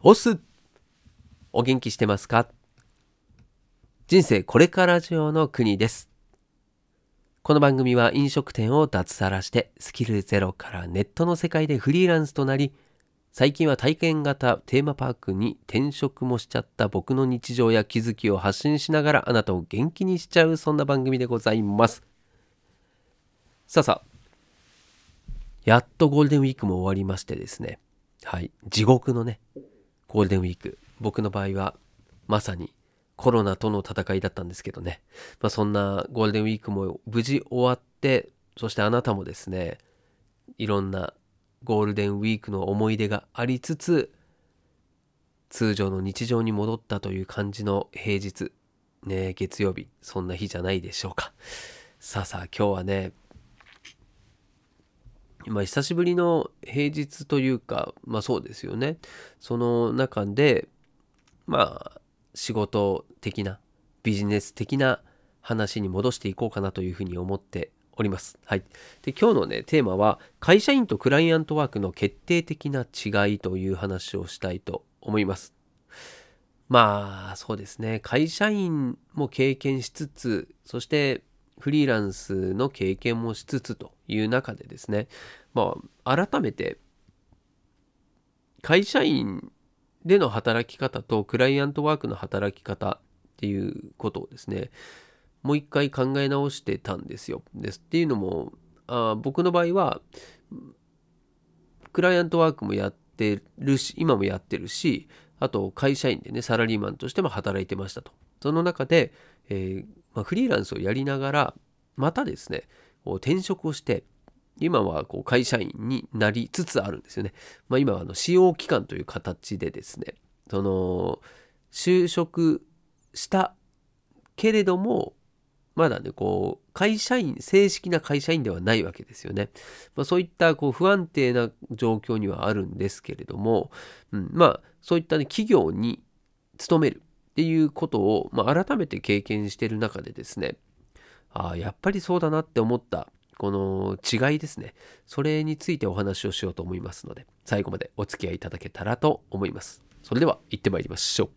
オスお元気してますか？人生これから上の国です。この番組は飲食店を脱サラしてスキルゼロからネットの世界でフリーランスとなり最近は体験型テーマパークに転職もしちゃった僕の日常や気づきを発信しながらあなたを元気にしちゃうそんな番組でございます。さあさあやっとゴールデンウィークも終わりましてですねはい地獄のねゴールデンウィーク。僕の場合はまさにコロナとの戦いだったんですけどね、まあ、そんなゴールデンウィークも無事終わってそしてあなたもですねいろんなゴールデンウィークの思い出がありつつ通常の日常に戻ったという感じの平日ね月曜日そんな日じゃないでしょうか。さあさあ今日はねまあ久しぶりの平日というかまあそうですよねその中でまあ仕事的なビジネス的な話に戻していこうかなというふうに思っております。はい。で今日のねテーマは会社員とクライアントワークの決定的な違いという話をしたいと思います。まあそうですね会社員も経験しつつそしてフリーランスの経験もしつつという中でですねまあ改めて会社員での働き方とクライアントワークの働き方っていうことをですねもう一回考え直してたんですよ。ですっていうのもあ僕の場合はクライアントワークもやってるし今もやってるしあと会社員でねサラリーマンとしても働いてましたと。その中で、えーまあ、フリーランスをやりながらまたですねこう転職をして今はこう会社員になりつつあるんですよね。まあ、今はあの使用期間という形でですねその就職したけれどもまだねこう会社員正式な会社員ではないわけですよね。まあ、そういったこう不安定な状況にはあるんですけれども、うん、まあそういった、ね、企業に勤めるっていうことを、まあ、改めて経験してる中でですねああやっぱりそうだなって思ったこの違いですね。それについてお話をしようと思いますので最後までお付き合いいただけたらと思います。それでは行ってまいりましょう。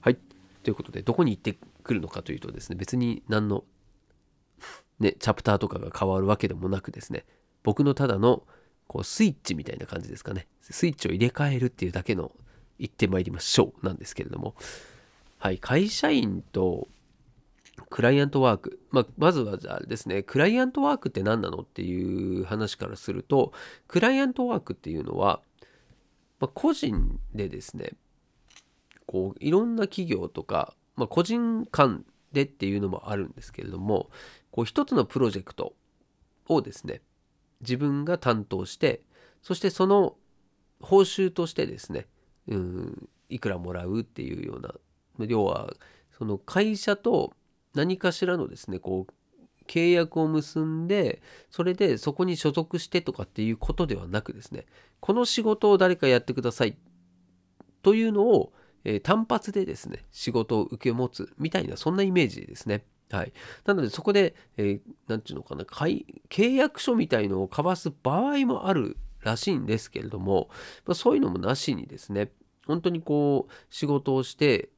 はい。ということでどこに行ってくるのかというとですね別に何のねチャプターとかが変わるわけでもなくですね僕のただのこうスイッチみたいな感じですかね。スイッチを入れ替えるっていうだけの行ってまいりましょうなんですけれども。はい会社員とクライアントワーク、まあ、まずはじゃあですね。クライアントワークって何なのっていう話からするとクライアントワークっていうのは、まあ、個人でですねこういろんな企業とか、まあ、個人間でっていうのもあるんですけれどもこう一つのプロジェクトをですね自分が担当してそしてその報酬としてですねうんいくらもらうっていうような。要はその会社と何かしらのですねこう契約を結んでそれでそこに所属してとかっていうことではなくですねこの仕事を誰かやってください。というのを、えー単発でですね仕事を受け持つみたいなそんなイメージですね。はい、なのでそこで何、えー、ていうのかな契約書みたいのを交わす場合もあるらしいんですけれども、まあ、そういうのもなしにですね本当にこう仕事をして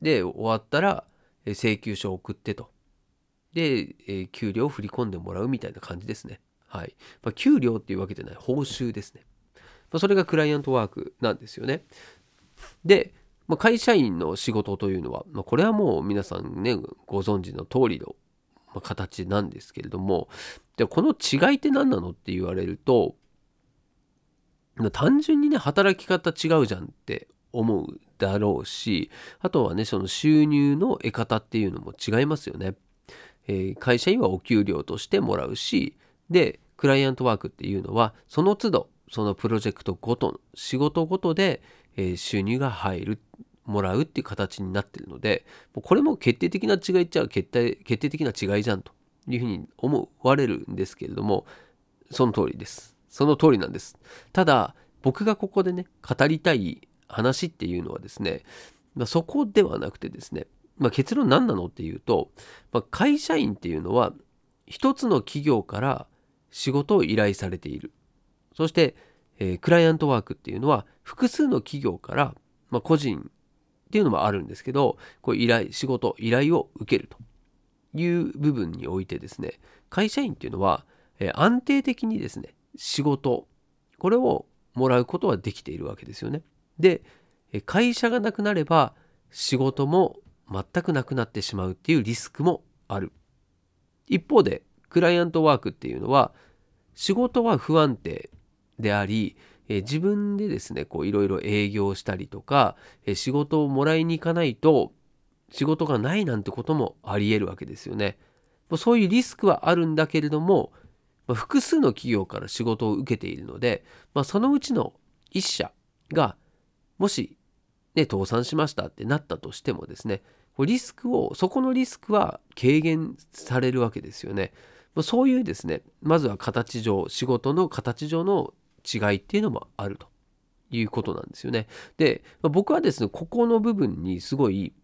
で終わったら請求書を送ってと。で、え給料を振り込んでもらうみたいな感じですね。はい。まあ、給料っていうわけじゃない、報酬ですね。まあ、それがクライアントワークなんですよね。で、まあ、会社員の仕事というのは、まあ、これはもう皆さんね、ご存知の通りの、ま形なんですけれども、でこの違いって何なのって言われると、単純にね、働き方違うじゃんって思うだろうし、あとはね、その収入の得方っていうのも違いますよね。えー会社員はお給料としてもらうし、で、クライアントワークっていうのは、その都度、そのプロジェクトごとの、仕事ごとで、えー収入が入る、もらうっていう形になってるので、これも決定的な違いっちゃ決定決定的な違いじゃんというふうに思われるんですけれども、その通りです。その通りなんです。ただ、僕がここでね、語りたい話っていうのはですね、まあ、そこではなくてですね、まあ、結論何なのっていうと、まあ、会社員っていうのは一つの企業から仕事を依頼されているそして、えー、クライアントワークっていうのは複数の企業から、まあ、個人っていうのもあるんですけどこう依頼仕事依頼を受けるという部分においてですね会社員っていうのは、えー、安定的にですね仕事これをもらうことはできているわけですよね。で会社がなくなれば仕事も全くなくなってしまうっていうリスクもある。一方でクライアントワークっていうのは仕事は不安定であり、自分でですねこういろいろ営業したりとか、仕事をもらいに行かないと仕事がないなんてこともありえるわけですよね。そういうリスクはあるんだけれども、ま複数の企業から仕事を受けているので、まあ、そのうちの1社がもし、ね、倒産しましたってなったとしてもですねリスクをそこのリスクは軽減されるわけですよね。まそういうですねまずは形上仕事の形上の違いっていうのもあるということなんですよね。でま僕はですねここの部分にすごい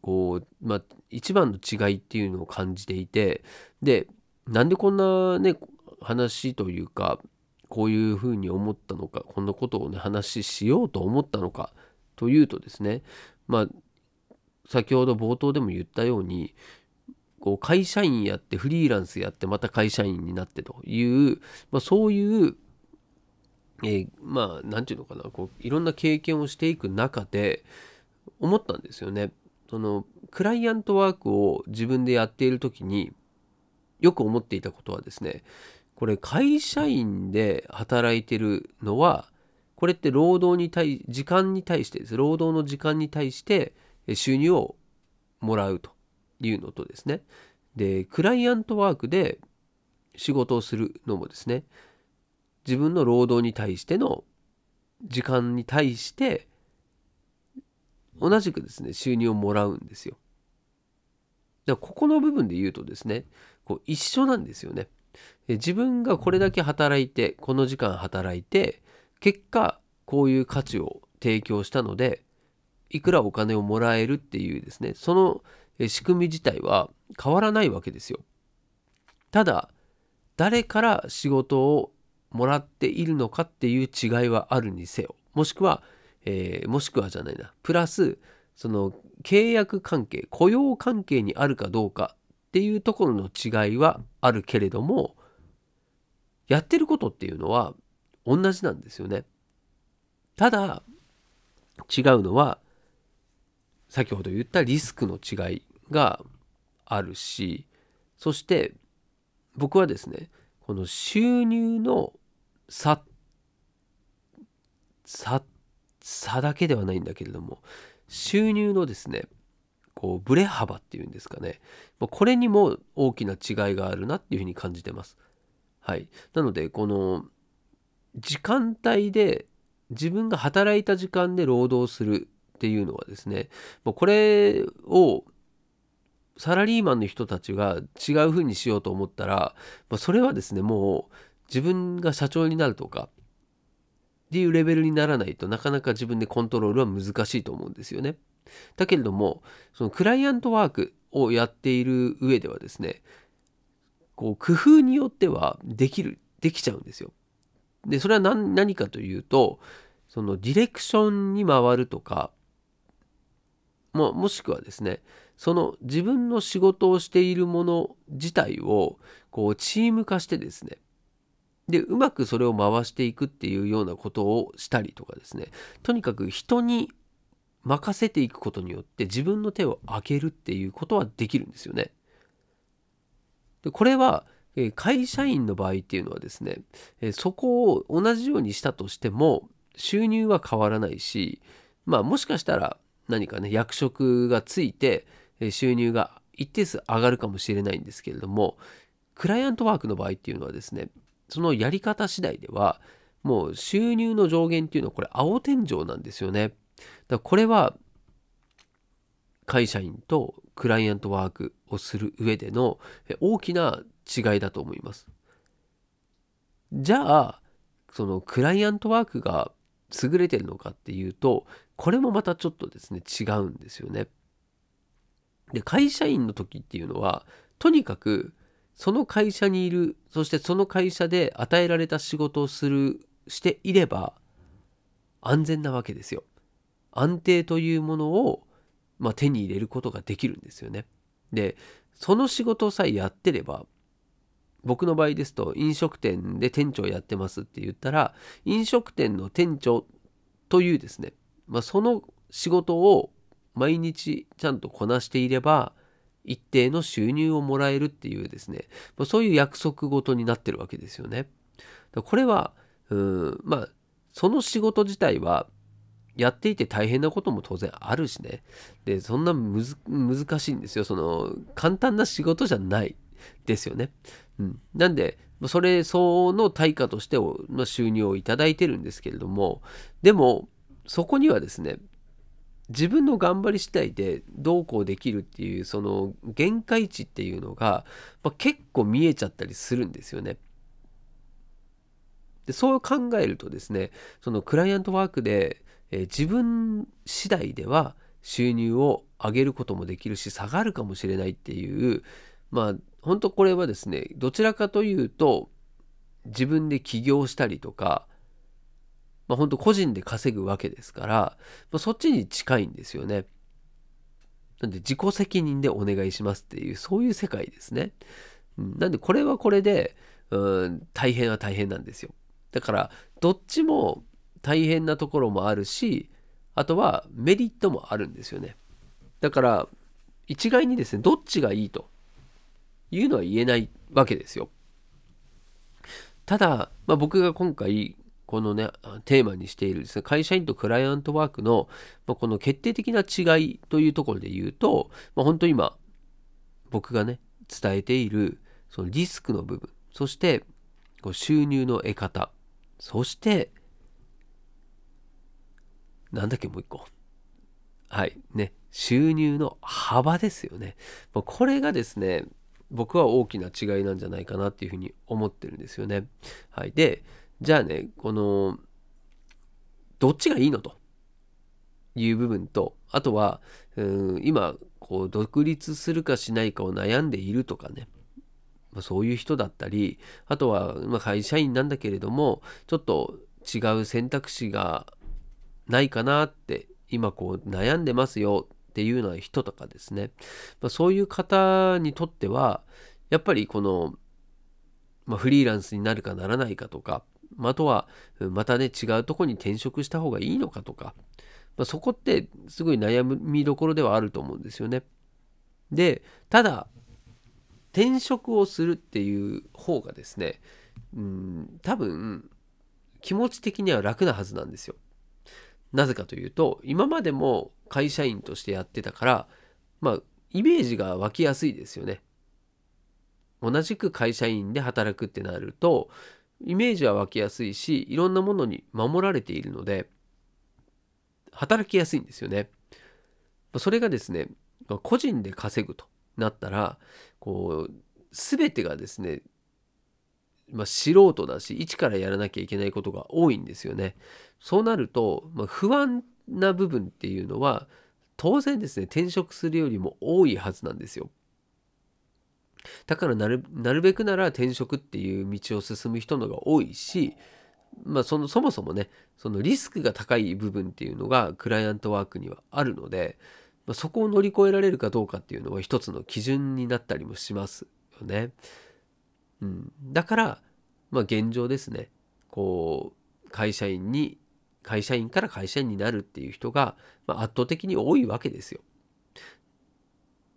こう、まあ、一番の違いっていうのを感じていてでなんでこんなね話というかこういうふうに思ったのかこんなことをね話しようと思ったのかというとですねまあ先ほど冒頭でも言ったようにこう会社員やってフリーランスやってまた会社員になってという、まあ、そういう、えー、まあ何て言うのかなこういろんな経験をしていく中で思ったんですよね。そのクライアントワークを自分でやっている時によく思っていたことはですねこれ会社員で働いてるのはこれって労働に対時間に対してです労働の時間に対して収入をもらうというのとですねでクライアントワークで仕事をするのもですね自分の労働に対しての時間に対して同じくですね収入をもらうんですよ。だからここの部分で言うとですねこう一緒なんですよね。自分がこれだけ働いてこの時間働いて結果こういう価値を提供したのでいくらお金をもらえるっていうですねその仕組み自体は変わらないわけですよ。ただ誰から仕事をもらっているのかっていう違いはあるにせよもしくは、えー、もしくはじゃないなプラスその契約関係雇用関係にあるかどうかっていうところの違いはあるけれどもやってることっていうのは同じなんですよね。ただ違うのは先ほど言ったリスクの違いがあるしそして僕はですねこの収入の差差差だけではないんだけれども収入のですねこうブレ幅っていうんですかねこれにも大きな違いがあるなっていうふうに感じてます。はい、なのでこの時間帯で自分が働いた時間で労働するっていうのはですねこれをサラリーマンの人たちが違う風にしようと思ったら、ま、それはですねもう自分が社長になるとかっていうレベルにならないとなかなか自分でコントロールは難しいと思うんですよね。だけれどもそのクライアントワークをやっている上ではですねこう工夫によってはできるできちゃうんですよ。でそれは何かというとそのディレクションに回るとかももしくはですねその自分の仕事をしているもの自体をこうチーム化してですねでうまくそれを回していくっていうようなことをしたりとかですねとにかく人に任せていくことによって自分の手を開けるっていうことはできるんですよね。でこれは会社員の場合っていうのはですねそこを同じようにしたとしても収入は変わらないしまあもしかしたら何かね役職がついて収入が一定数上がるかもしれないんですけれどもクライアントワークの場合っていうのはですねそのやり方次第ではもう収入の上限っていうのはこれ青天井なんですよね。だこれは会社員とクライアントワークをする上での大きな違いだと思います。じゃあそのクライアントワークが優れてるのかっていうとこれもまたちょっとですね違うんですよね。で会社員の時っていうのはとにかくその会社にいるそしてその会社で与えられた仕事をするしていれば安全なわけですよ。安定というものを、まあ、手に入れることができるんですよね。でその仕事さえやってれば僕の場合ですと飲食店で店長やってますって言ったら飲食店の店長というですね、まあ、その仕事を毎日ちゃんとこなしていれば一定の収入をもらえるっていうですね、まあ、そういう約束事になってるわけですよね。これはうんまあその仕事自体はやっていて大変なことも当然あるしね。で、そんな難しいんですよ。その、簡単な仕事じゃないですよね。うん。なんで、それ相応の対価としての収入をいただいてるんですけれども、でも、そこにはですね、自分の頑張り次第でどうこうできるっていうその限界値っていうのが、まあ、結構見えちゃったりするんですよね。でそう考えるとですねそのクライアントワークでえー、自分次第では収入を上げることもできるし下がるかもしれないっていうまあ本当これはですねどちらかというと自分で起業したりとかまあ本当個人で稼ぐわけですから、まあ、そっちに近いんですよね。なんで自己責任でお願いしますっていうそういう世界ですね。うん、なんでこれはこれでうん大変は大変なんですよ。だからどっちも大変なところもあるしあとはメリットもあるんですよねだから一概にですねどっちがいいというのは言えないわけですよただ、まあ、僕が今回このねテーマにしているですね会社員とクライアントワークの、まあ、この決定的な違いというところで言うと、まあ、本当に今僕がね伝えているそのリスクの部分そして収入の得方そしてなんだっけ、もう一個。はい。ね。収入の幅ですよね。これがですね、僕は大きな違いなんじゃないかなっていうふうに思ってるんですよね。はい。で、じゃあね、この、どっちがいいのと？いう部分と、あとは、うん今、こう、独立するかしないかを悩んでいるとかね。まあ、そういう人だったり、あとは、まあ、会社員なんだけれども、ちょっと違う選択肢がないかなって今こう悩んでますよっていうような人とかですね、まあ、そういう方にとってはやっぱりこの、まあ、フリーランスになるかならないかとか、まあ、とはまたね違うとこに転職した方がいいのかとか、まあ、そこってすごい悩みどころではあると思うんですよね。でただ転職をするっていう方がですねうん多分気持ち的には楽なはずなんですよ。なぜかというと今までも会社員としてやってたからまあイメージが湧きやすいですよね。同じく会社員で働くってなるとイメージは湧きやすいしいろんなものに守られているので働きやすいんですよね。それがですね個人で稼ぐとなったらこう全てがですねまあ、素人だし一からやらなきゃいけないことが多いんですよね。そうなると、まあ、不安な部分っていうのは当然ですね転職するよりも多いはずなんですよ。だからなるべくなら転職っていう道を進む人のが多いし、まあ、そのそもそもねそのリスクが高い部分っていうのがクライアントワークにはあるので、まあ、そこを乗り越えられるかどうかっていうのは一つの基準になったりもしますよね。うん、だから、まあ、現状ですねこう会社員に会社員から会社員になるっていう人が、まあ、圧倒的に多いわけですよ。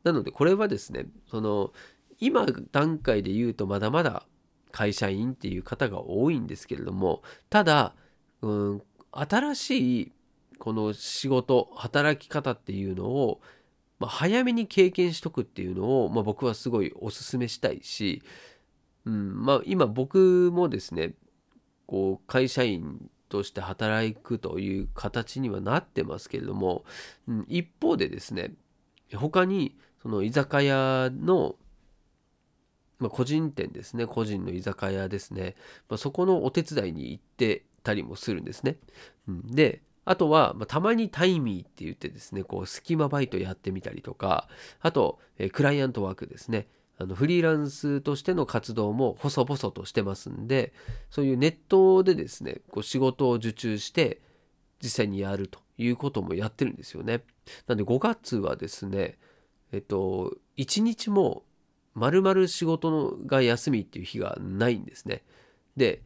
なのでこれはですねその今段階で言うとまだまだ会社員っていう方が多いんですけれどもただ、うん、新しいこの仕事働き方っていうのを、まあ、早めに経験しとくっていうのを、まあ、僕はすごいお勧めしたいしうんまあ、今僕もですねこう会社員として働くという形にはなってますけれども、うん、一方でですね他にその居酒屋の、まあ、個人店ですね個人の居酒屋ですね、まあ、そこのお手伝いに行ってたりもするんですね。うん、であとは、まあ、たまにタイミーって言ってですねこう隙間バイトやってみたりとかあと、えクライアントワークですねあのフリーランスとしての活動も細々としてますんでそういうネットでですねこう仕事を受注して実際にやるということもやってるんですよね。なんで5月はですねえっと1日も丸々仕事が休みっていう日がないんですね。で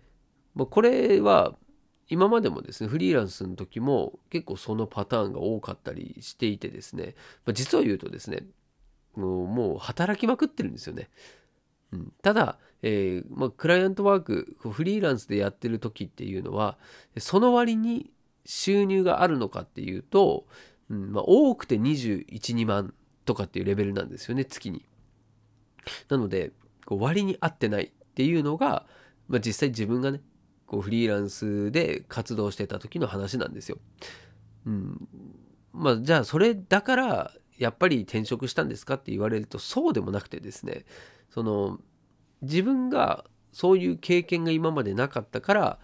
これは今までもですねフリーランスの時も結構そのパターンが多かったりしていてですね、まあ、実を言うとですねもうもう働きまくってるんですよね。うん、ただ、えー、まあ、クライアントワークフリーランスでやってる時っていうのはその割に収入があるのかっていうと、うんまあ、多くて212万とかっていうレベルなんですよね月に。なのでこう割に合ってないっていうのが、まあ、実際自分がねこうフリーランスで活動してた時の話なんですよ。うん、まあじゃあそれだからやっぱり転職したんですかって言われるとそうでもなくてですねその自分がそういう経験が今までなかったから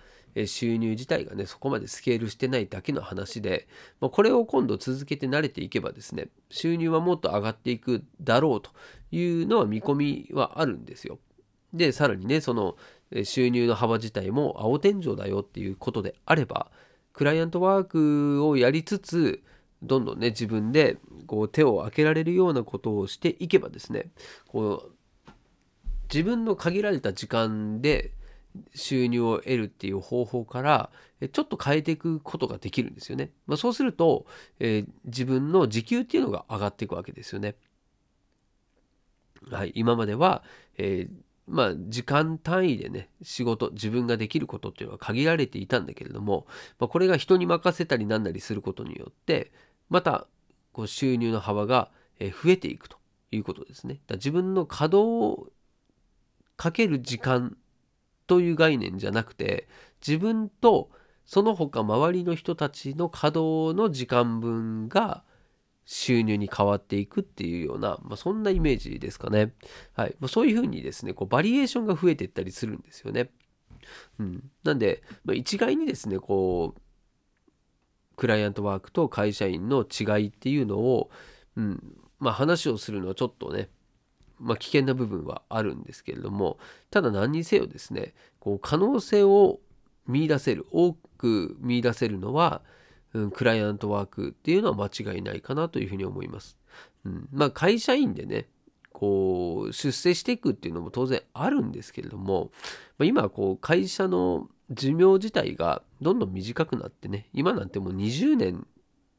収入自体がねそこまでスケールしてないだけの話で、まあ、これを今度続けて慣れていけばですね収入はもっと上がっていくだろうというのは見込みはあるんですよ。でさらにねその収入の幅自体も青天井だよっていうことであればクライアントワークをやりつつどんどんね自分でこう手を開けられるようなことをしていけばですねこう自分の限られた時間で収入を得るっていう方法からちょっと変えていくことができるんですよね。まあ、そうすると、えー、自分の時給っていうのが上がっていくわけですよね。はい、今までは、えー、まあ、時間単位でね仕事自分ができることっていうのは限られていたんだけれども、まあ、これが人に任せたりなんなりすることによってまたこう収入の幅が増えていくということですね。だ自分の稼働をかける時間という概念じゃなくて自分とその他周りの人たちの稼働の時間分が収入に変わっていくっていうような、まあ、そんなイメージですかね。はい。まあ、そういうふうにですね、こうバリエーションが増えていったりするんですよね。うん。なんで、まあ、一概にですね、こう、クライアントワークと会社員の違いっていうのを、うん、まあ話をするのはちょっとね、まあ、危険な部分はあるんですけれどもただ何にせよですねこう可能性を見いだせる多く見いだせるのは、クライアントワークっていうのは間違いないかなというふうに思います。うん、まあ会社員でねこう出世していくっていうのも当然あるんですけれども、まあ、今こう会社の寿命自体がどんどん短くなってね今なんてもう20年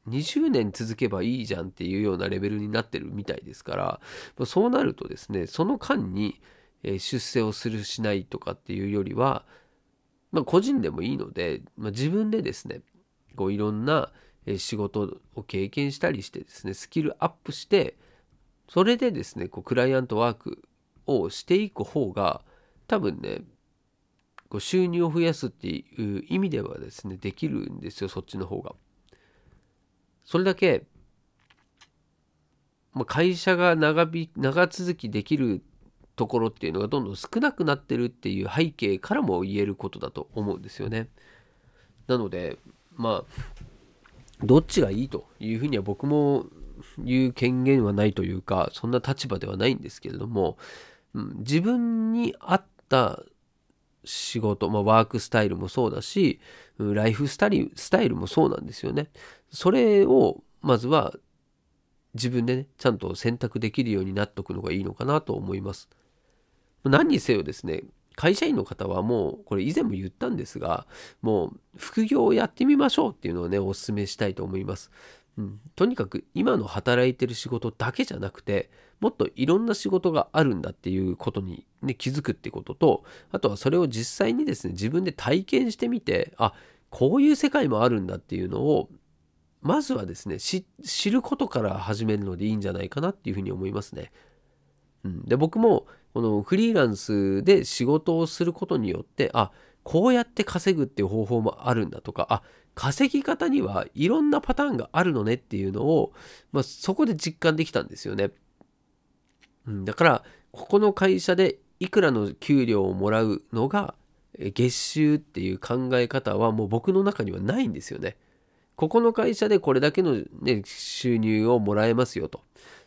20年続けばいいじゃんっていうようなレベルになってるみたいですからそうなるとですねその間に出世をするしないとかっていうよりは、まあ、個人でもいいので、まあ、自分でですねこういろんな仕事を経験したりしてですねスキルアップしてそれでですねこうクライアントワークをしていく方が多分ねこう収入を増やすっていう意味ではですねできるんですよそっちの方が。それだけ、まあ、会社が長び長続きできるところっていうのがどんどん少なくなってるっていう背景からも言えることだと思うんですよね。なのでまあどっちがいいというふうには僕も言う権限はないというかそんな立場ではないんですけれども、うん、自分に合った仕事、まあ、ワークスタイルもそうだしライフスタイルスタイルもそうなんですよね。それをまずは自分でねちゃんと選択できるようになっておくのがいいのかなと思います。何にせよですね会社員の方はもうこれ以前も言ったんですがもう副業をやってみましょうっていうのをねお勧めしたいと思います。うん、とにかく今の働いてる仕事だけじゃなくてもっといろんな仕事があるんだっていうことに、ね、気づくってこととあとはそれを実際にですね自分で体験してみてあこういう世界もあるんだっていうのをまずはですね知ることから始めるのでいいんじゃないかなっていうふうに思いますね。うん、で僕もこのフリーランスで仕事をすることによってあこうやって稼ぐっていう方法もあるんだとかあ稼ぎ方にはいろんなパターンがあるのねっていうのを、まあ、そこで実感できたんですよね。うん、だからここの会社でいくらの給料をもらうのが月収っていう考え方はもう僕の中にはないんですよね。ここの会社でこれだけの、ね、収入をもらえますよと。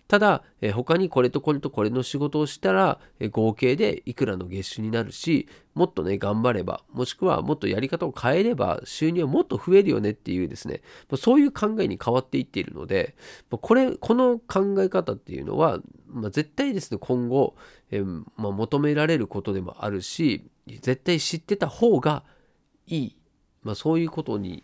ただ、え他にこれとこれとこれの仕事をしたら、え合計でいくらの月収になるし、もっとね、頑張れば、もしくはもっとやり方を変えれば、収入はもっと増えるよねっていうですね、そういう考えに変わっていっているので、これ、この考え方っていうのは、まあ、絶対ですね、今後、えまあ、求められることでもあるし、絶対知ってた方がいい、まあ、そういうことに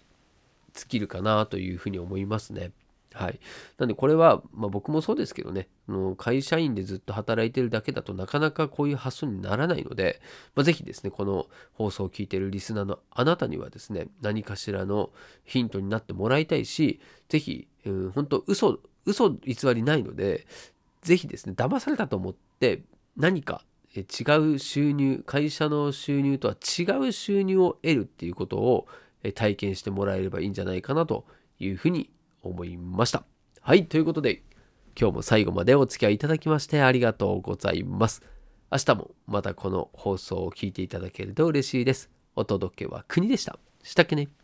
尽きるかなというふうに思いますね。はい。なんでこれは、まあ、僕もそうですけどね、会社員でずっと働いてるだけだとなかなかこういう発想にならないので、まあ、ぜひですね、この放送を聞いてるリスナーのあなたにはですね、何かしらのヒントになってもらいたいし、ぜひ、うん、本当嘘、嘘偽りないので、ぜひですね、騙されたと思って何か違う収入、会社の収入とは違う収入を得るっていうことを体験してもらえればいいんじゃないかなというふうに思いました。はい、ということで、今日も最後までお付き合いいただきましてありがとうございます。明日もまたこの放送を聞いていただけると嬉しいです。お届けは国でした。したっけね